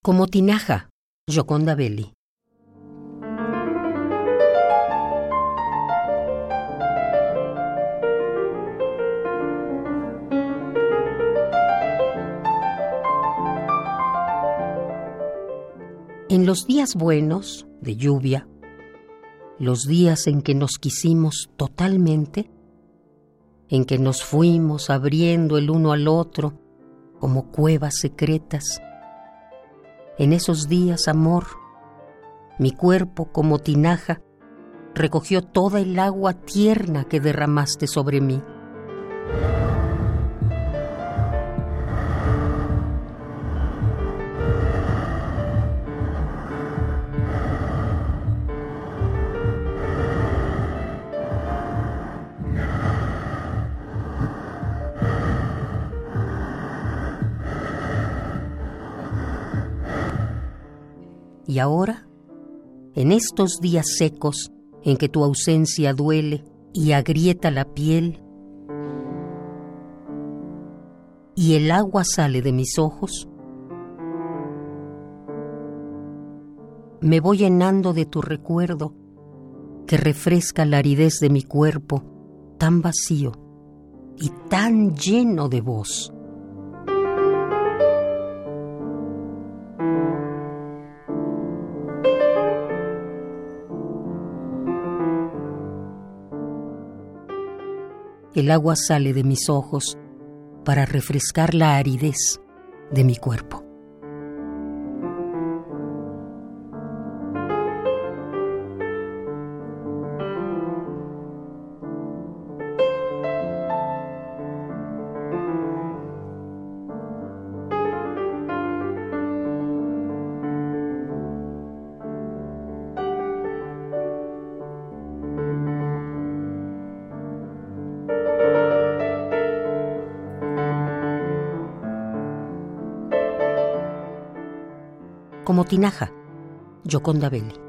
Como tinaja, Gioconda Belli. En los días buenos, de lluvia, los días en que nos quisimos totalmente, en que nos fuimos abriendo el uno al otro como cuevas secretas, en esos días, amor, mi cuerpo como tinaja recogió toda el agua tierna que derramaste sobre mí. Y ahora, en estos días secos en que tu ausencia duele y agrieta la piel, y el agua sale de mis ojos, me voy llenando de tu recuerdo que refresca la aridez de mi cuerpo tan vacío y tan lleno de voz. El agua sale de mis ojos para refrescar la aridez de mi cuerpo. Como tinaja, Gioconda Belli.